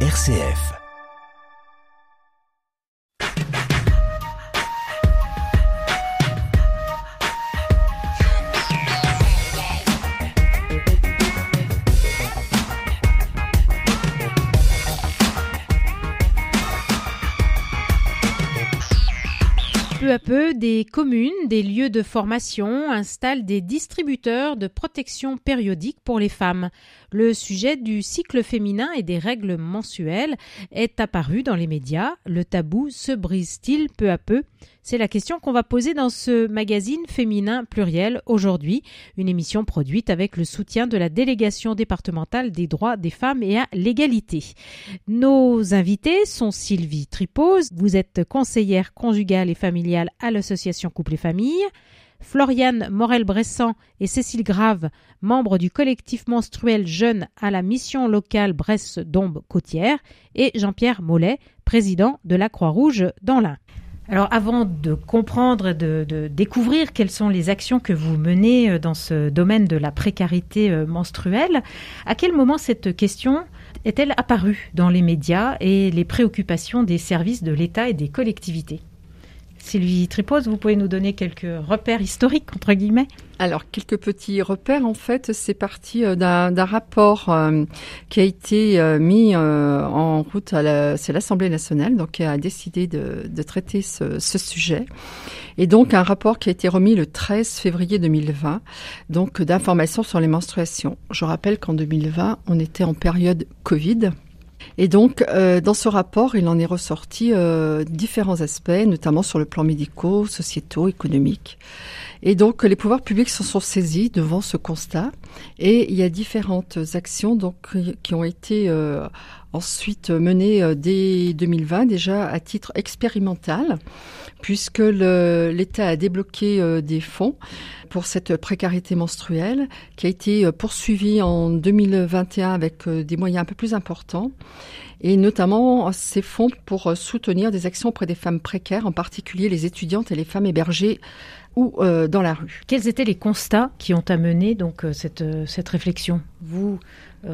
RCF. À peu, des communes, des lieux de formation installent des distributeurs de protection périodique pour les femmes. Le sujet du cycle féminin et des règles mensuelles est apparu dans les médias. Le tabou se brise-t-il peu à peu? C'est la question qu'on va poser dans ce magazine féminin pluriel aujourd'hui, une émission produite avec le soutien de la délégation départementale des droits des femmes et à l'égalité. Nos invités sont Sylvie Tripose, vous êtes conseillère conjugale et familiale à l'association Couple et Famille. Floriane Morel-Bressan et Cécile Grave, membres du collectif menstruel jeune à la mission locale Bresse-Dombe-Côtière, et Jean-Pierre Mollet, président de la Croix-Rouge dans l'Ain. Alors avant de comprendre, de, de découvrir quelles sont les actions que vous menez euh, dans ce domaine de la précarité euh, menstruelle, à quel moment cette question est-elle apparue dans les médias et les préoccupations des services de l'État et des collectivités? Sylvie Tripose, vous pouvez nous donner quelques repères historiques, entre guillemets alors, quelques petits repères, en fait, c'est parti euh, d'un rapport euh, qui a été euh, mis en route à la, c'est l'Assemblée nationale, donc qui a décidé de, traiter ce, ce, sujet. Et donc, un rapport qui a été remis le 13 février 2020, donc d'informations sur les menstruations. Je rappelle qu'en 2020, on était en période Covid. Et donc, euh, dans ce rapport, il en est ressorti euh, différents aspects, notamment sur le plan médico, sociétaux, économique. Et donc, les pouvoirs publics se sont saisis devant ce constat. Et il y a différentes actions donc qui ont été euh, ensuite menées dès 2020, déjà à titre expérimental, puisque l'État a débloqué des fonds pour cette précarité menstruelle qui a été poursuivie en 2021 avec des moyens un peu plus importants et notamment ces fonds pour soutenir des actions auprès des femmes précaires, en particulier les étudiantes et les femmes hébergées ou euh, dans la rue. Quels étaient les constats qui ont amené donc euh, cette, euh, cette réflexion? Vous,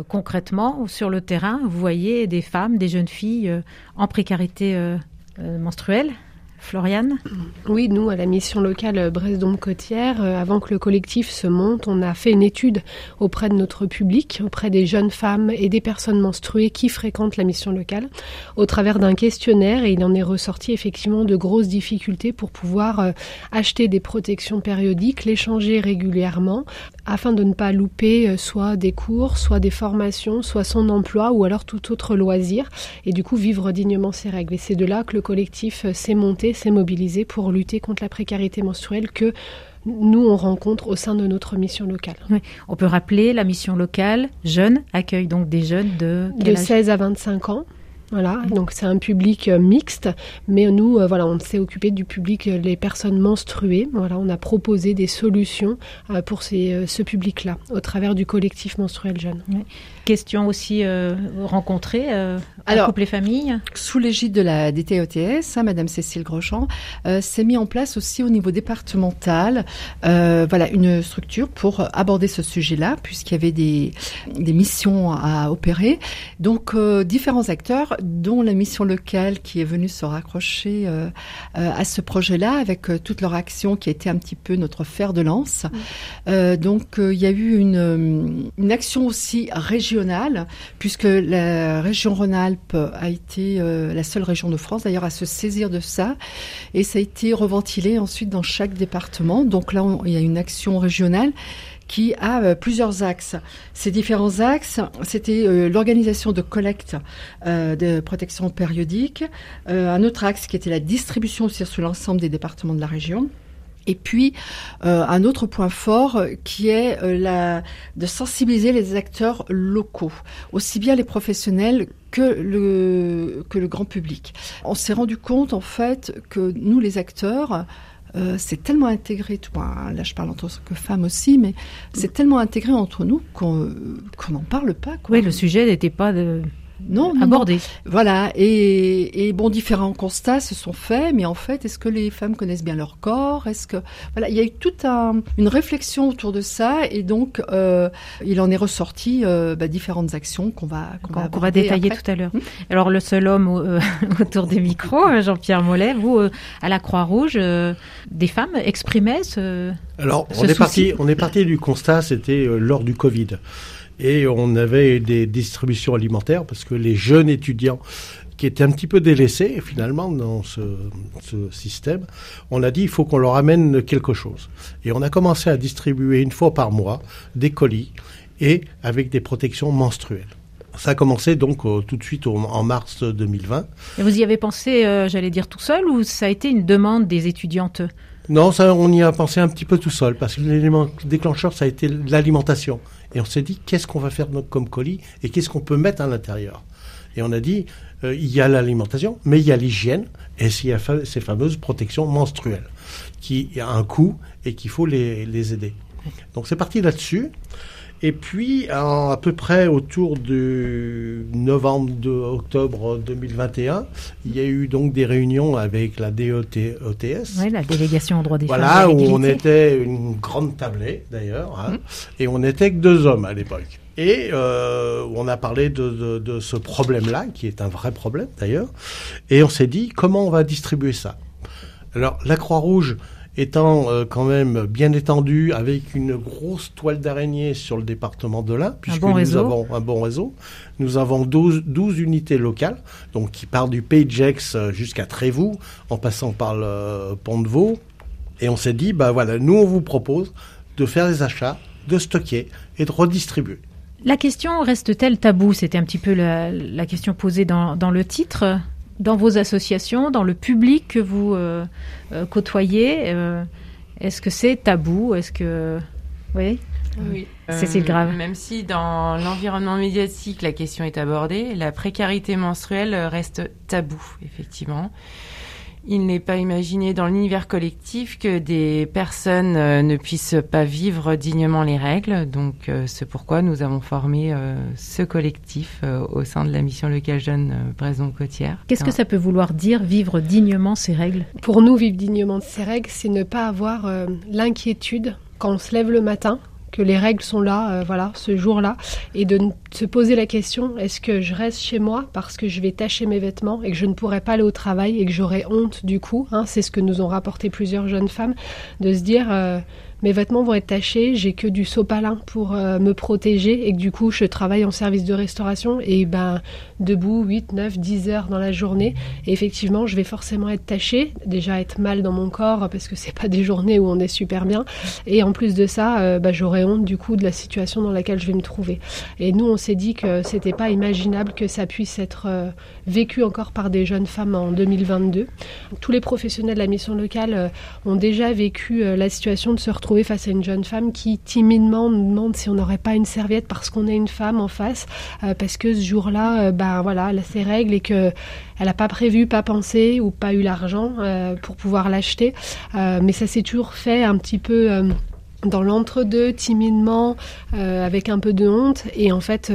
concrètement, sur le terrain, vous voyez des femmes, des jeunes filles en précarité menstruelle. Floriane Oui, nous, à la mission locale Brest-Dôme-Côtière, euh, avant que le collectif se monte, on a fait une étude auprès de notre public, auprès des jeunes femmes et des personnes menstruées qui fréquentent la mission locale, au travers d'un questionnaire, et il en est ressorti effectivement de grosses difficultés pour pouvoir euh, acheter des protections périodiques, les changer régulièrement, afin de ne pas louper euh, soit des cours, soit des formations, soit son emploi, ou alors tout autre loisir, et du coup vivre dignement ses règles. Et c'est de là que le collectif s'est monté s'est mobilisé pour lutter contre la précarité menstruelle que nous, on rencontre au sein de notre mission locale. On peut rappeler la mission locale, jeune, accueille donc des jeunes de... De 16 à 25 ans. Voilà, donc c'est un public euh, mixte, mais nous, euh, voilà, on s'est occupé du public, euh, les personnes menstruées. Voilà, on a proposé des solutions pour ces, ce public-là, au travers du collectif menstruel jeune. Question aussi rencontrée Alors, couple et famille Sous l'égide de la DTOTS, hein, Madame Cécile Grosjean, s'est mis en place aussi au niveau départemental, voilà, une structure pour aborder ce sujet-là, puisqu'il y avait des, des missions à opérer. Donc, différents acteurs dont la mission locale qui est venue se raccrocher euh, euh, à ce projet-là avec euh, toute leur action qui a été un petit peu notre fer de lance. Mm. donc il y a eu une, une, action aussi régionale puisque la région Rhône-Alpes a été la seule région de France d'ailleurs à se saisir de ça et ça a été reventilé ensuite dans chaque département. Donc là il y a une action régionale qui a euh, plusieurs axes. Ces différents axes, c'était euh, l'organisation de collecte euh, de protection périodique, un autre axe qui était la distribution aussi sur l'ensemble des départements de la région. Et puis un autre point fort qui est la, de sensibiliser les acteurs locaux, aussi bien les professionnels que le, grand public. On s'est rendu compte en fait que nous les acteurs, euh, c'est tellement intégré, toi, là je parle en tant que femme aussi, mais c'est tellement intégré entre nous qu'on n'en parle pas. Oui, le sujet n'était pas de non, abordé. Voilà, et, et, bon, différents constats se sont faits, mais en fait, est-ce que les femmes connaissent bien leur corps? Est-ce que voilà, il y a eu toute un, une réflexion autour de ça, et donc euh, il en est ressorti euh, bah, différentes actions qu'on va qu'on va, va, détailler tout à l'heure. Hum. Alors le seul homme euh, autour des micros, Jean-Pierre Mollet, vous à la Croix-Rouge, des femmes exprimaient ce alors, on est parti, on est parti du constat, c'était euh, lors du Covid, et on avait des distributions alimentaires parce que les jeunes étudiants qui étaient un petit peu délaissés finalement dans ce, système, on a dit il faut qu'on leur amène quelque chose. Et on a commencé à distribuer une fois par mois des colis et avec des protections menstruelles. Ça a commencé donc euh, tout de suite en mars 2020. Et vous y avez pensé, euh, j'allais dire tout seul, ou ça a été une demande des étudiantes? Non, ça, on y a pensé un petit peu tout seul, parce que l'élément déclencheur, ça a été l'alimentation. Et on s'est dit, qu'est-ce qu'on va faire comme colis et qu'est-ce qu'on peut mettre à l'intérieur? Et on a dit, euh, il y a l'alimentation, mais il y a l'hygiène et il y a ces fameuses protections menstruelles, qui a un coût et qu'il faut les, les aider. Donc c'est parti là-dessus. Et puis, à peu près autour de novembre, de octobre 2021, il y a eu donc des réunions avec la DOTS. Oui, la délégation aux droits des voilà, femmes. Voilà, où on était une grande tablée d'ailleurs, hein, mmh. et on n'était que deux hommes à l'époque. Et euh, on a parlé de, de, de ce problème-là, qui est un vrai problème d'ailleurs, et on s'est dit comment on va distribuer ça? Alors, la Croix-Rouge étant euh, quand même bien étendu avec une grosse toile d'araignée sur le département de l'Ain, puisque nous avons un bon réseau. Nous avons 12, 12 unités locales, donc qui partent du Pays de jusqu'à Trévoux, en passant par le Pont de Vaux. Et on s'est dit, bah voilà, nous on vous propose de faire des achats, de stocker et de redistribuer. La question reste-t-elle tabou? C'était un petit peu la, la question posée dans, dans le titre dans vos associations, dans le public que vous euh, euh, côtoyez euh, Est-ce que c'est tabou? Est-ce que oui? Oui. C'est grave. Même si dans l'environnement médiatique la question est abordée, la précarité menstruelle reste tabou, effectivement. Il n'est pas imaginé dans l'univers collectif que des personnes euh, ne puissent pas vivre dignement les règles. Donc, euh, c'est pourquoi nous avons formé euh, ce collectif au sein de la mission locale jeune Braison-Côtière. Qu'est-ce que ça peut vouloir dire vivre dignement ces règles? Pour nous, vivre dignement ces règles, c'est ne pas avoir l'inquiétude quand on se lève le matin que les règles sont là, euh, voilà, ce jour-là, et de se poser la question est-ce que je reste chez moi parce que je vais tâcher mes vêtements et que je ne pourrai pas aller au travail et que j'aurai honte du coup hein, C'est ce que nous ont rapporté plusieurs jeunes femmes, de se dire euh, mes vêtements vont être tachés, j'ai que du sopalin pour euh, me protéger et que du coup je travaille en service de restauration et ben debout 8, 9, 10 heures dans la journée effectivement je vais forcément être tachée, déjà être mal dans mon corps parce que c'est pas des journées où on est super bien et en plus de ça euh, ben, j'aurais honte du coup de la situation dans laquelle je vais me trouver. Et nous on s'est dit que c'était pas imaginable que ça puisse être euh, vécu encore par des jeunes femmes en 2022. Tous les professionnels de la mission locale ont déjà vécu la situation de se retrouver face à une jeune femme qui timidement nous demande si on n'aurait pas une serviette parce qu'on est une femme en face, euh, parce que ce jour-là, euh, ben voilà, elle a ses règles et que elle n'a pas prévu, pas pensé ou pas eu l'argent euh, pour pouvoir l'acheter. mais ça s'est toujours fait un petit peu dans l'entre-deux, timidement, avec un peu de honte. Et en fait,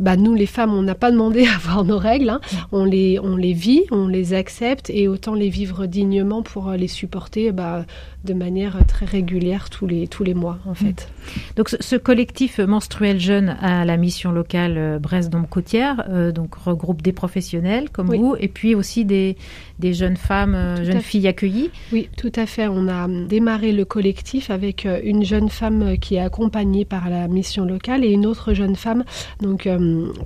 bah, nous les femmes, on n'a pas demandé à avoir nos règles, hein. on, les, on les vit, on les accepte et autant les vivre dignement pour les supporter bah, de manière très régulière tous les, tous les mois en fait. Donc ce, collectif menstruel jeune à la mission locale euh, Brest-Dombe-Côtière euh, donc regroupe des professionnels comme vous et puis aussi des, des jeunes femmes, euh, jeunes filles accueillies. Oui, tout à fait. On a démarré le collectif avec une jeune femme qui est accompagnée par la mission locale et une autre jeune femme donc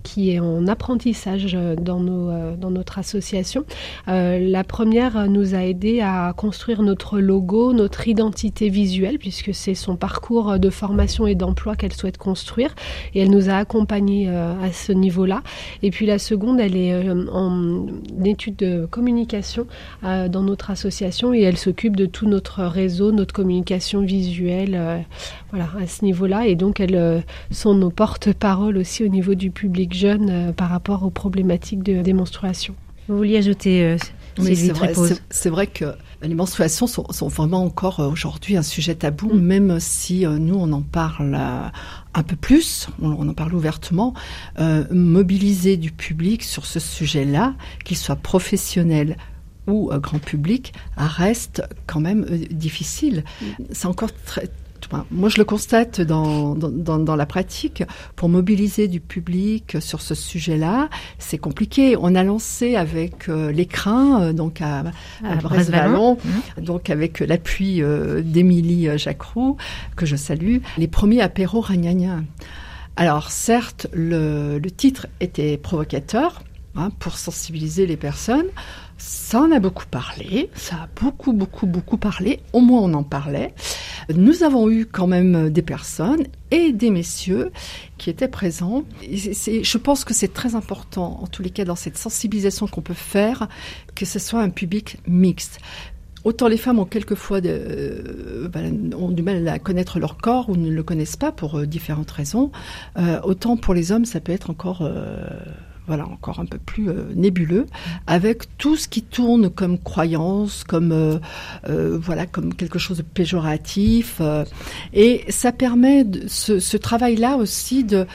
qui est en apprentissage dans, nos, dans notre association. la première nous a aidé à construire notre logo, notre identité visuelle, puisque c'est son parcours de formation et d'emploi qu'elle souhaite construire. Et elle nous a accompagnés euh, à ce niveau-là. Et puis la seconde, elle est euh, en étude de communication euh, dans notre association et elle s'occupe de tout notre réseau, notre communication visuelle, voilà, à ce niveau-là. Et donc, elles sont nos porte-parole aussi au niveau du public jeune par rapport aux problématiques de démonstration. Vous vouliez ajouter, c'est vrai, c'est vrai que Les menstruations sont, vraiment encore aujourd'hui un sujet tabou, mm. même si nous on en parle un peu plus, on, en parle ouvertement. mobiliser du public sur ce sujet-là, qu'il soit professionnel ou grand public, reste quand même difficile. Mm. C'est encore très moi, je le constate dans, dans, dans, la pratique. Pour mobiliser du public sur ce sujet-là, c'est compliqué. On a lancé avec euh, l'écrin, euh, donc à, à Brest-Vallon, mmh. donc avec l'appui euh, d'Émilie Jacroux, que je salue, les premiers apéros ragnagna. Alors, certes, le, le titre était provocateur hein, pour sensibiliser les personnes. Ça en a beaucoup parlé, ça a beaucoup, beaucoup, beaucoup parlé, au moins on en parlait. Nous avons eu quand même des personnes et des messieurs qui étaient présents. je pense que c'est très important, en tous les cas, dans cette sensibilisation qu'on peut faire, que ce soit un public mixte. Autant les femmes ont quelquefois euh, ben, du mal à connaître leur corps ou ne le connaissent pas pour euh, différentes raisons, euh, autant pour les hommes ça peut être encore voilà, encore un peu plus euh, nébuleux, avec tout ce qui tourne comme croyance, comme euh, euh, voilà, comme quelque chose de péjoratif. et ça permet ce, travail-là aussi de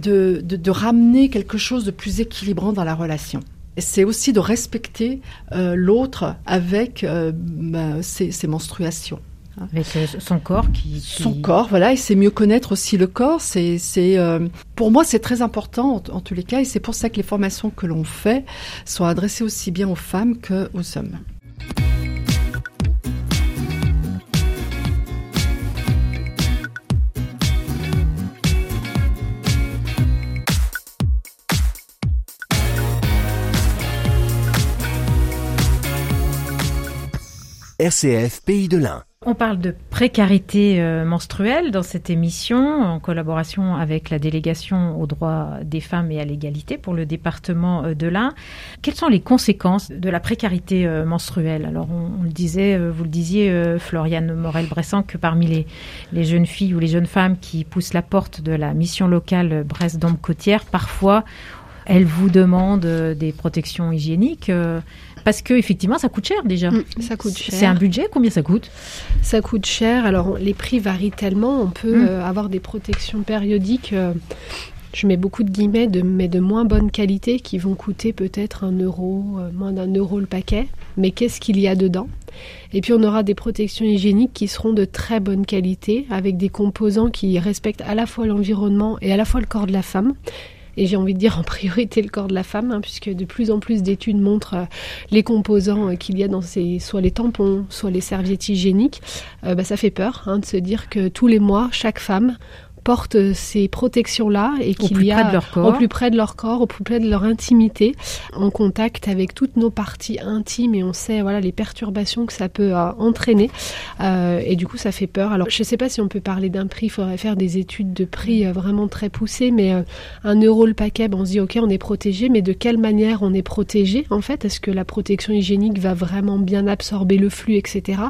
de, de, ramener quelque chose de plus équilibrant dans la relation. C'est aussi de respecter l'autre avec ben, ses menstruations. Avec euh, son corps qui, Son corps, voilà, et c'est mieux connaître aussi le corps. C'est, c'est, euh, pour moi, c'est très important en, tous les cas, et c'est pour ça que les formations que l'on fait sont adressées aussi bien aux femmes qu'aux hommes. RCF Pays de l'Ain. On parle de précarité euh, menstruelle dans cette émission en collaboration avec la délégation aux droits des femmes et à l'égalité pour le département euh, de l'Ain. Quelles sont les conséquences de la précarité euh, menstruelle? Alors on, le disait, vous le disiez, Floriane Morel-Bressan, que parmi les, jeunes filles ou les jeunes femmes qui poussent la porte de la mission locale Brest-Dombe-Côtière, parfois elles vous demandent des protections hygiéniques. Parce que effectivement, ça coûte cher déjà. Mm, ça coûte cher. C'est un budget. Combien ça coûte? Ça coûte cher. Alors les prix varient tellement. On peut mm. euh, avoir des protections périodiques. Euh, je mets beaucoup de guillemets, de, mais de moins bonne qualité, qui vont coûter peut-être un euro, euh, moins d'un euro le paquet. Mais qu'est-ce qu'il y a dedans? Et puis on aura des protections hygiéniques qui seront de très bonne qualité, avec des composants qui respectent à la fois l'environnement et à la fois le corps de la femme et j'ai envie de dire en priorité le corps de la femme, hein, puisque de plus en plus d'études montrent euh, les composants euh, qu'il y a dans ces, soit les tampons, soit les serviettes hygiéniques. Euh, bah, ça fait peur hein, de se dire que tous les mois, chaque femme portent ces protections-là et qu'il y a au plus près de leur corps, au plus près de leur intimité, en contact avec toutes nos parties intimes et on sait voilà les perturbations que ça peut euh, entraîner. Euh, et du coup ça fait peur. Alors je ne sais pas si on peut parler d'un prix, il faudrait faire des études de prix euh, vraiment très poussées, mais un euro le paquet, ben, on se dit ok on est protégé, mais de quelle manière on est protégé en fait? Est-ce que la protection hygiénique va vraiment bien absorber le flux, etc.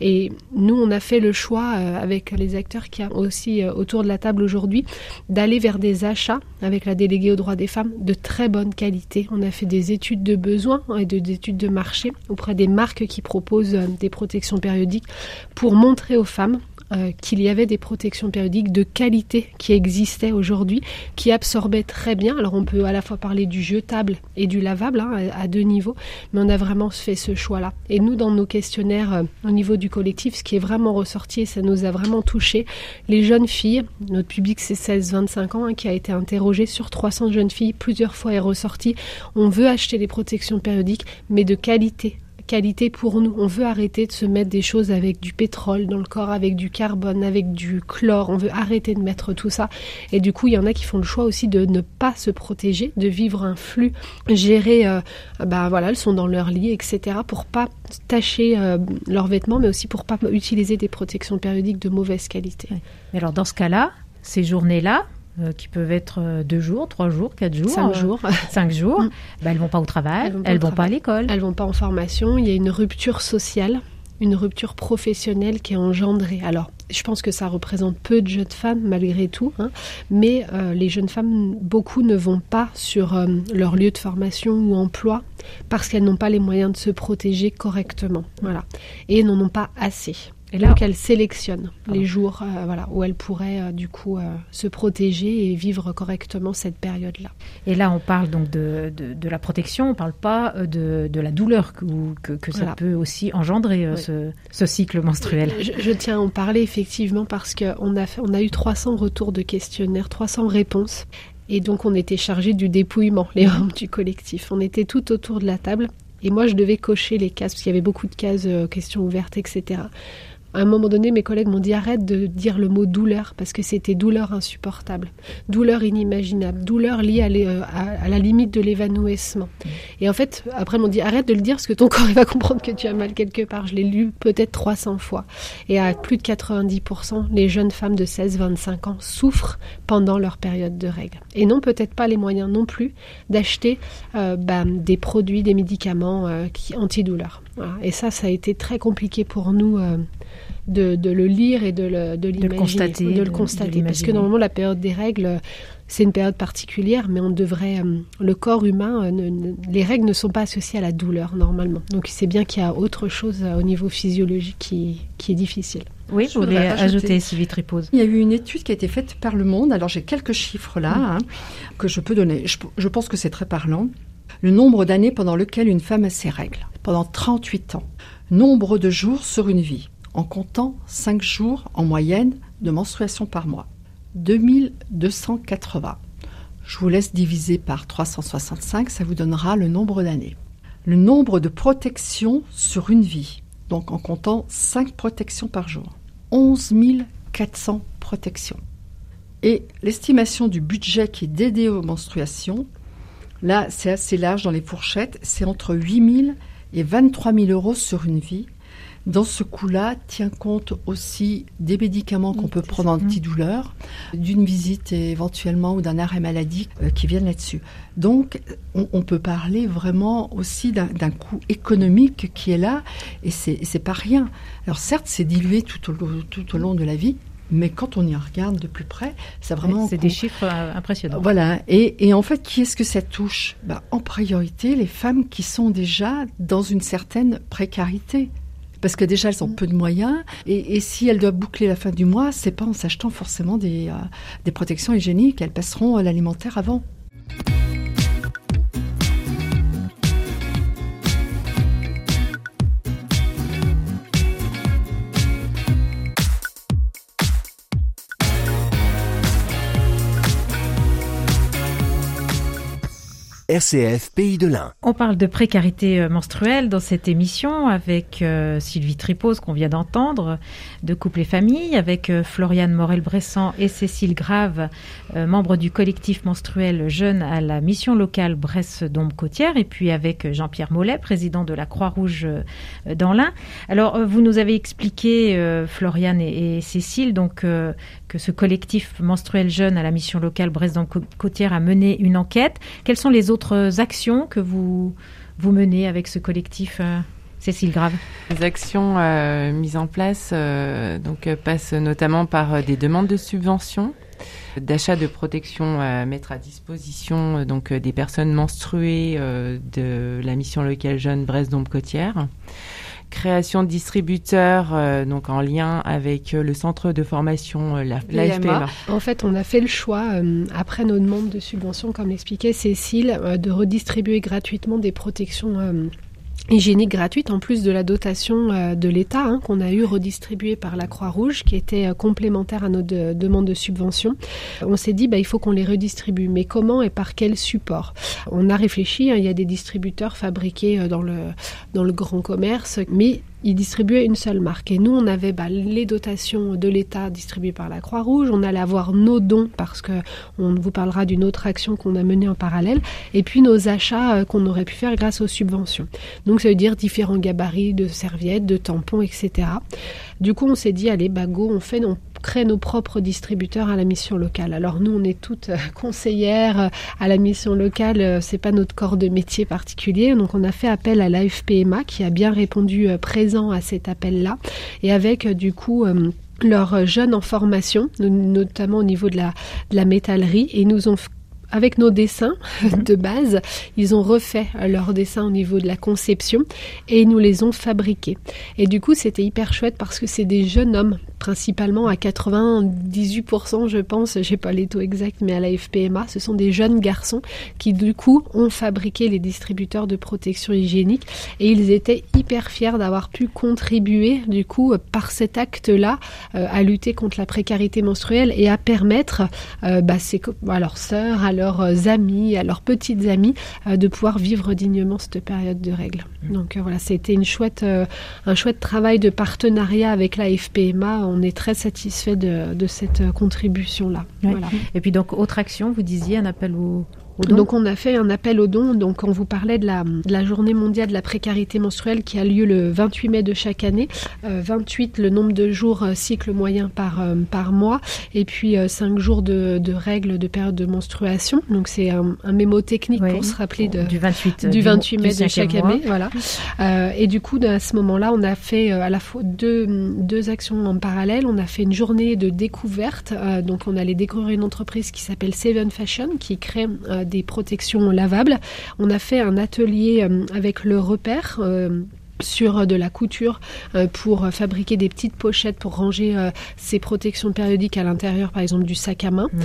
Et nous on a fait le choix avec les acteurs qui a aussi autour de table aujourd'hui, d'aller vers des achats avec la déléguée aux droits des femmes de très bonne qualité. On a fait des études de besoins et des études de marché auprès des marques qui proposent euh, des protections périodiques pour montrer aux femmes euh, qu'il y avait des protections périodiques de qualité qui existaient aujourd'hui, qui absorbaient très bien. Alors on peut à la fois parler du jetable et du lavable hein, à, deux niveaux, mais on a vraiment fait ce choix-là. Et nous, dans nos questionnaires euh, au niveau du collectif, ce qui est vraiment ressorti et ça nous a vraiment touché, les jeunes filles, notre public c'est 16-25 ans, hein, qui a été interrogé sur 300 jeunes filles, plusieurs fois est ressorti, on veut acheter des protections périodiques, mais de qualité qualité pour nous. On veut arrêter de se mettre des choses avec du pétrole dans le corps, avec du carbone, avec du chlore. On veut arrêter de mettre tout ça. Et du coup, il y en a qui font le choix aussi de ne pas se protéger, de vivre un flux géré. Euh, bah voilà, elles sont dans leur lit, etc. Pour pas tacher euh, leurs vêtements, mais aussi pour pas utiliser des protections périodiques de mauvaise qualité. Alors dans ce cas-là, ces journées-là, euh, qui peuvent être euh, deux jours, trois jours, quatre jours, cinq jours, cinq jours. Mm. Bah, elles vont pas au travail, elles vont pas, vont pas à l'école, elles vont pas en formation. Il y a une rupture sociale une rupture professionnelle qui est engendrée. Alors, je pense que ça représente peu de jeunes femmes malgré tout, hein, mais euh, les jeunes femmes, beaucoup ne vont pas sur euh, leur lieu de formation ou emploi parce qu'elles n'ont pas les moyens de se protéger correctement, voilà, et n'en ont pas assez. Et là, Donc elle sélectionne les jours euh, voilà, où elle pourrait euh, du coup euh, se protéger et vivre correctement cette période-là. Et là, on parle donc de, de, la protection, on ne parle pas de, de, la douleur que, que, ça peut aussi engendrer, ce, ce, cycle menstruel. Je, tiens à en parler effectivement parce qu'on a, on a eu 300 retours de questionnaires, 300 réponses. Et donc on était chargé du dépouillement, les membres du collectif. On était tout autour de la table. Et moi, je devais cocher les cases, parce qu'il y avait beaucoup de cases, questions ouvertes, etc. À un moment donné, mes collègues m'ont dit arrête de dire le mot douleur parce que c'était douleur insupportable, douleur inimaginable, douleur liée à, euh, la limite de l'évanouissement. Et en fait, après, ils m'ont dit arrête de le dire parce que ton corps va comprendre que tu as mal quelque part. Je l'ai lu peut-être 300 fois. Et à plus de 90%, les jeunes femmes de 16-25 ans souffrent pendant leur période de règles. Et non, peut-être pas les moyens non plus d'acheter euh, bah, des produits, des médicaments euh, qui, antidouleurs. Et ça, ça a été très compliqué pour nous de, le lire et de le, de le constater. De le constater. parce que normalement, la période des règles, c'est une période particulière, mais on devrait. Euh, le corps humain, euh, les règles ne sont pas associées à la douleur, normalement. Donc c'est bien qu'il y a autre chose euh, au niveau physiologique qui, qui est difficile. Oui, je voulais ajouter, Sylvie Tripose? Il y a eu une étude qui a été faite par le monde. Alors j'ai quelques chiffres là hein, que je peux donner. Je, je pense que c'est très parlant. Le nombre d'années pendant lequel une femme a ses règles, pendant 38 ans. Nombre de jours sur une vie en comptant 5 jours en moyenne de menstruation par mois. 2280. Je vous laisse diviser par 365, ça vous donnera le nombre d'années. Le nombre de protections sur une vie, donc en comptant 5 protections par jour. 11 400 protections. Et l'estimation du budget qui est dédié aux menstruations, là c'est assez large dans les fourchettes, c'est entre 8 000 et 23 000 euros sur une vie dans ce coup-là, tient compte aussi des médicaments qu'on peut prendre antidouleur, d'une visite éventuellement ou d'un arrêt maladie euh, qui viennent là-dessus. Donc, on, peut parler vraiment aussi d'un coût économique qui est là, et c'est pas rien. Alors certes, c'est dilué tout au, tout au long de la vie, mais quand on y regarde de plus près, c'est vraiment. C'est des chiffres euh, impressionnants. Voilà. Et, et en fait, qui est-ce que ça touche? Bah, En priorité, les femmes qui sont déjà dans une certaine précarité parce que déjà elles ont mm. peu de moyens et, si elles doivent boucler la fin du mois, c'est pas en s'achetant forcément des, euh, des protections hygiéniques, elles passeront l'alimentaire avant. Pays de. On parle de précarité euh, menstruelle dans cette émission avec euh, Sylvie Tripose qu'on vient d'entendre, de Couple et Famille, avec euh, Floriane Morel-Bressan et Cécile Grave, membres du collectif menstruel Jeunes à la mission locale Bresse-Dombe-Côtière, et puis avec Jean-Pierre Mollet, président de la Croix-Rouge dans l'Ain. Alors, vous nous avez expliqué, Floriane et, Cécile, donc que ce collectif menstruel Jeunes à la mission locale Bresse-Dombe-Côtière a mené une enquête. Quels sont les autres actions que vous, vous menez avec ce collectif euh, Cécile Grave? Les actions euh, mises en place euh, donc, passent notamment par des demandes de subventions d'achat de protection à mettre à disposition donc des personnes menstruées de la mission locale jeune Brest-Dombe-Côtière création de distributeurs euh, donc en lien avec euh, le centre de formation euh, la, l'AFPMA. En fait, on a fait le choix, après nos demandes de subventions, comme l'expliquait Cécile, de redistribuer gratuitement des protections hygiénique gratuite en plus de la dotation euh, de l'État hein, qu'on a eu redistribuée par la Croix-Rouge qui était euh, complémentaire à nos demandes de subvention. On s'est dit bah, il faut qu'on les redistribue mais comment et par quel support? On a réfléchi, hein, il y a des distributeurs fabriqués euh, dans le dans le grand commerce mais ils distribuaient une seule marque. Et nous, on avait bah, les dotations de l'État distribuées par la Croix-Rouge. On allait avoir nos dons parce que on vous parlera d'une autre action qu'on a menée en parallèle. Et puis nos achats euh, qu'on aurait pu faire grâce aux subventions. Donc ça veut dire différents gabarits de serviettes, de tampons, etc. Du coup, on s'est dit, allez, bah go, on fait, on crée nos propres distributeurs à la mission locale. Alors nous, on est toutes conseillères à la mission locale. C'est pas notre corps de métier particulier, donc on a fait appel à l'AFPMA qui a bien répondu présent à cet appel-là, et avec du coup leurs jeunes en formation, notamment au niveau de la, de la métallerie, et nous ont avec nos dessins de base, ils ont refait leurs dessins au niveau de la conception et ils nous les ont fabriqués. Et du coup, c'était hyper chouette parce que c'est des jeunes hommes, principalement à 98%, je pense, j'ai pas les taux exacts, mais à la FPMA, ce sont des jeunes garçons qui, du coup, ont fabriqué les distributeurs de protection hygiénique et ils étaient hyper fiers d'avoir pu contribuer, du coup, par cet acte-là, euh, à lutter contre la précarité menstruelle et à permettre euh, bah, sœurs, à leurs amis, à leurs petites amies, euh, de pouvoir vivre dignement cette période de règles. Mmh. Donc euh, voilà, c'était une chouette, euh, un chouette travail de partenariat avec la FPMA. On est très satisfait de, cette contribution-là. Et puis donc, autre action, vous disiez un appel donc on a fait un appel aux dons. Donc on vous parlait de la, de la, journée mondiale de la précarité menstruelle qui a lieu le 28 mai de chaque année. 28 euh, le nombre de jours euh, cycle moyen par, euh, par mois et puis 5 jours de, de, règles de période de menstruation. Donc c'est un, un, mémo technique pour se rappeler de, du 28, du 28 mai de chaque année. Voilà. et du coup à ce moment-là on a fait à la fois deux, deux actions en parallèle. On a fait une journée de découverte. donc on allait découvrir une entreprise qui s'appelle Seven Fashion qui crée des protections lavables. On a fait un atelier euh, avec le repère euh, sur de la couture euh, pour fabriquer des petites pochettes pour ranger euh, ces protections périodiques à l'intérieur, par exemple du sac à main. Mmh.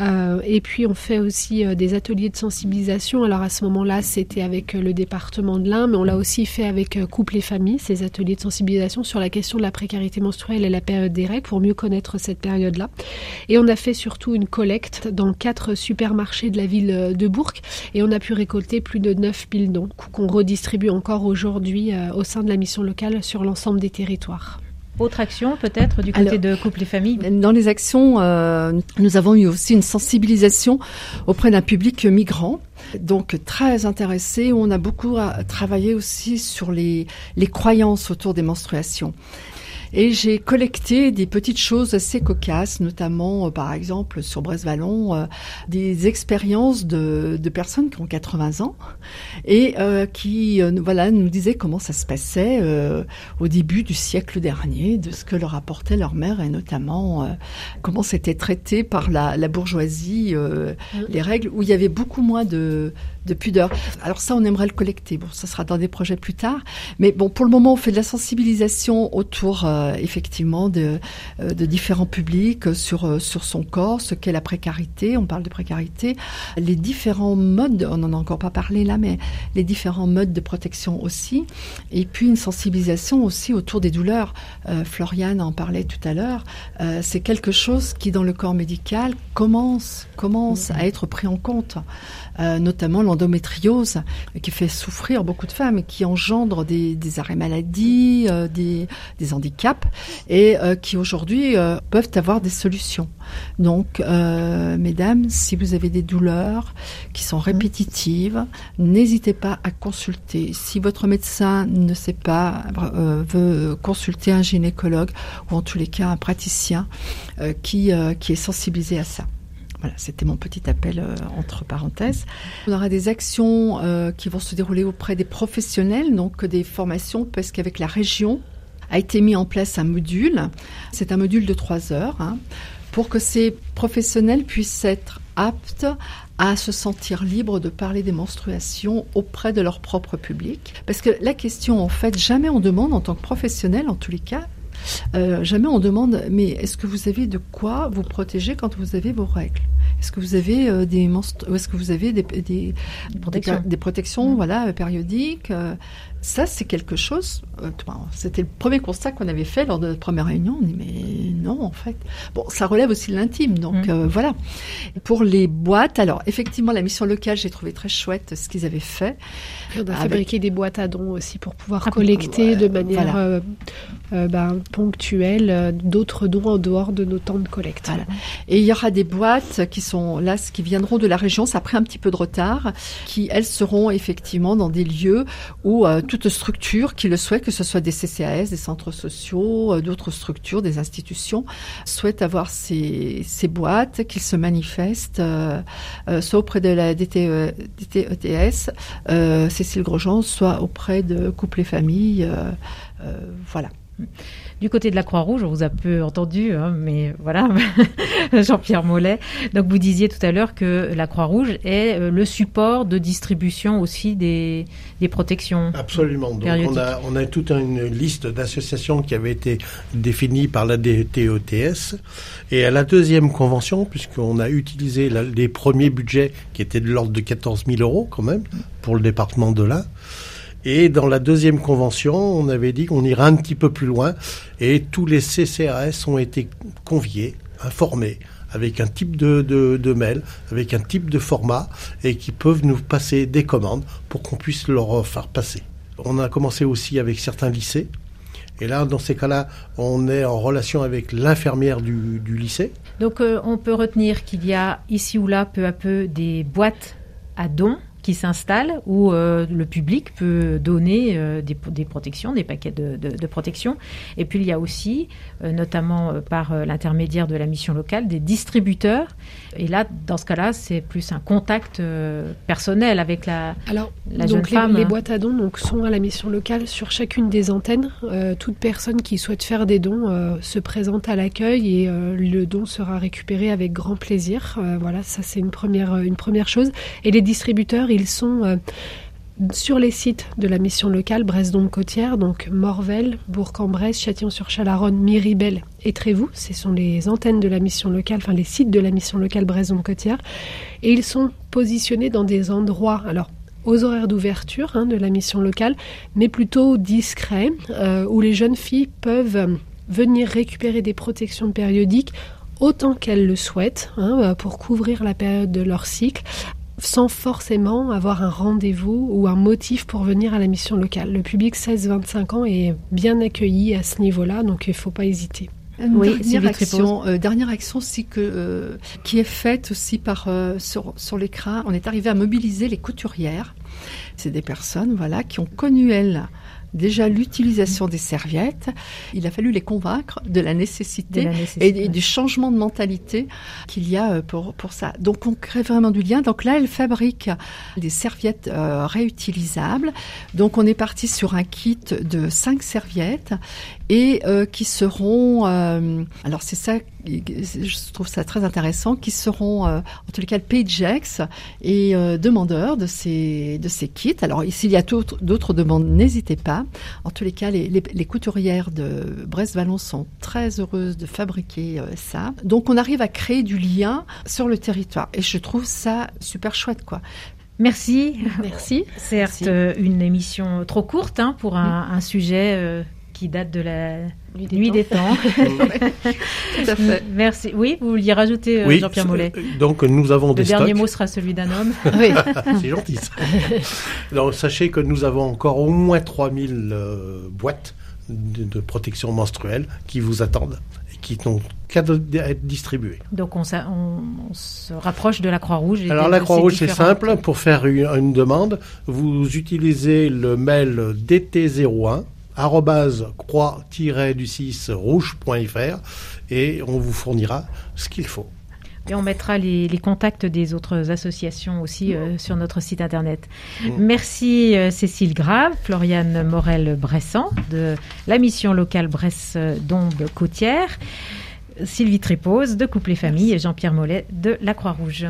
Euh, et puis on fait aussi des ateliers de sensibilisation. Alors à ce moment-là, c'était avec le département de l'Ain, mais on l'a aussi fait avec Couple et Famille, ces ateliers de sensibilisation sur la question de la précarité menstruelle et la période des règles pour mieux connaître cette période-là. Et on a fait surtout une collecte dans quatre supermarchés de la ville de Bourg et on a pu récolter plus de 9000 dons qu'on redistribue encore aujourd'hui au sein de la mission locale sur l'ensemble des territoires. Autre action peut-être du côté de couple et famille Dans les actions, euh, nous avons eu aussi une sensibilisation auprès d'un public migrant. Donc très intéressé, on a beaucoup travaillé aussi sur les, les croyances autour des menstruations. Et j'ai collecté des petites choses assez cocasses, notamment, euh, par exemple, sur Brest-Vallon, euh, des expériences de, de, personnes qui ont 80 ans et euh, qui, voilà, nous disaient comment ça se passait au début du siècle dernier, de ce que leur apportait leur mère et notamment comment c'était traité par la, la bourgeoisie, mmh. les règles, où il y avait beaucoup moins de, de pudeur. Alors ça, on aimerait le collecter. Bon, ça sera dans des projets plus tard. Mais bon, pour le moment, on fait de la sensibilisation autour, euh, effectivement, de, euh, de, différents publics sur, euh, sur son corps, ce qu'est la précarité. On parle de précarité. Les différents modes, on n'en a encore pas parlé là, mais les différents modes de protection aussi. Et puis une sensibilisation aussi autour des douleurs. Floriane en parlait tout à l'heure. C'est quelque chose qui, dans le corps médical, commence, commence à être pris en compte. Notamment l'endométriose, qui fait souffrir beaucoup de femmes et qui engendre des, arrêts maladie, euh, des, handicaps, et euh, qui aujourd'hui peuvent avoir des solutions. Donc, mesdames, si vous avez des douleurs qui sont répétitives, n'hésitez pas à consulter. Si votre médecin ne sait pas, veut consulter un gynécologue ou en tous les cas un praticien qui, qui est sensibilisé à ça. Voilà, c'était mon petit appel euh, entre parenthèses. On aura des actions euh, qui vont se dérouler auprès des professionnels, donc des formations, parce qu'avec la région a été mis en place un module. C'est un module de trois heures hein, pour que ces professionnels puissent être aptes à se sentir libres de parler des menstruations auprès de leur propre public. Parce que la question, en fait, jamais on demande en tant que professionnel, en tous les cas, euh, jamais on demande, mais est-ce que vous avez de quoi vous protéger quand vous avez vos règles? Est-ce que vous avez euh, des est-ce que vous avez des, des, des, protections, mmh. voilà, périodiques euh, ça, c'est quelque chose. Euh, c'était le premier constat qu'on avait fait lors de notre première réunion. On dit mais non, en fait. Bon, ça relève aussi de l'intime, donc mm. euh, voilà. Pour les boîtes, alors effectivement, la mission locale, j'ai trouvé très chouette ce qu'ils avaient fait. On a fabriqué des boîtes à dons aussi pour pouvoir ah, collecter de manière euh, ben, ponctuelle d'autres dons en dehors de nos temps de collecte. Et il y aura des boîtes qui sont là, qui viendront de la région. Ça a pris un petit peu de retard, qui elles seront effectivement dans des lieux où tout toute structure qui le souhaite, que ce soit des CCAS, des centres sociaux, euh, d'autres structures, des institutions, souhaite avoir ces, ces boîtes, qu'ils se manifestent, euh, euh, soit auprès de la DTE, DTETS, euh, Cécile Grosjean, soit auprès de Couple et Famille. voilà. Du côté de la Croix-Rouge, on vous a peu entendu, hein, mais voilà, Jean-Pierre Mollet. Donc vous disiez tout à l'heure que la Croix-Rouge est euh, le support de distribution aussi des, des protections. Absolument. Donc on a, on a toute une liste d'associations qui avait été définie par la DTOTS. Et à la deuxième convention, puisqu'on a utilisé les premiers budgets qui étaient de l'ordre de 14 000 euros quand même pour le département de l'Ain, et dans la deuxième convention, on avait dit qu'on irait un petit peu plus loin et tous les CCRS ont été conviés, informés avec un type de, de, mail, avec un type de format et qui peuvent nous passer des commandes pour qu'on puisse leur faire passer. On a commencé aussi avec certains lycées. Et là, dans ces cas-là, on est en relation avec l'infirmière du, lycée. Donc, euh, on peut retenir qu'il y a ici ou là, peu à peu, des boîtes à dons qui s'installe où euh, le public peut donner euh, des, des, protections, des paquets de, de, de, protection. Et puis il y a aussi, euh, notamment par l'intermédiaire de la mission locale, des distributeurs. Et là, dans ce cas-là, c'est plus un contact personnel avec la, Alors, la donc jeune femme. Les boîtes à dons donc, sont à la mission locale sur chacune des antennes. toute personne qui souhaite faire des dons se présente à l'accueil et le don sera récupéré avec grand plaisir. voilà, ça c'est une première, une première chose. Et les distributeurs, ils sont euh, sur les sites de la mission locale Brest-Dôme-Côtière, donc Morvel, Bourg-en-Bresse, Châtillon-sur-Chalaronne, Miribel et Trévoux. Ce sont les antennes de la mission locale, enfin les sites de la mission locale Brest-Dôme-Côtière. Et ils sont positionnés dans des endroits, alors aux horaires d'ouverture hein, de la mission locale, mais plutôt discrets, euh, où les jeunes filles peuvent venir récupérer des protections périodiques autant qu'elles le souhaitent, hein, pour couvrir la période de leur cycle, sans forcément avoir un rendez-vous ou un motif pour venir à la mission locale. Le public 16-25 ans est bien accueilli à ce niveau-là, donc il ne faut pas hésiter. oui, dernière action, euh, dernière action aussi que, euh, qui est faite aussi par euh, sur, sur l'écran. On est arrivé à mobiliser les couturières. C'est des personnes, voilà, qui ont connu elles déjà l'utilisation des serviettes. Il a fallu les convaincre de la nécessité, et, du changement de mentalité qu'il y a euh, pour, pour ça. Donc on crée vraiment du lien. Donc là, elle fabrique des serviettes euh, réutilisables. Donc on est parti sur un kit de cinq serviettes et euh, qui seront, alors c'est ça je trouve ça très intéressant, qui seront euh, en tous les cas Pagex et euh, demandeurs de ces, de ces kits. Alors s'il y a d'autres demandes, n'hésitez pas. En tous les cas, les, les, couturières de Brest-Vallon sont très heureuses de fabriquer euh, ça. Donc on arrive à créer du lien sur le territoire et je trouve ça super chouette quoi. Merci. Merci. Certes, une émission trop courte hein, pour un, un sujet qui date de la nuit des, temps. Tout à fait. Merci. Oui, vous vouliez rajouter, euh, Jean-Pierre Mollet Donc, nous avons des stocks. Le dernier mot sera celui d'un homme. oui. C'est gentil, ça. Donc, sachez que nous avons encore au moins 3000 euh, boîtes de, protection menstruelle qui vous attendent et qui n'ont qu'à être distribuées. Donc, on, on, se rapproche de la Croix-Rouge. Alors, la Croix-Rouge, c'est simple. Pour faire une, une demande, vous utilisez le mail DT01 croix-du-6 rouge.fr et on vous fournira ce qu'il faut. Et on mettra les, contacts des autres associations aussi euh, sur notre site internet. Mm. Merci euh, Cécile Grave, Floriane Morel-Bressan de la mission locale Bresse-Dombe-Côtière, Sylvie Trépose de Couple et Famille et Jean-Pierre Mollet de la Croix-Rouge.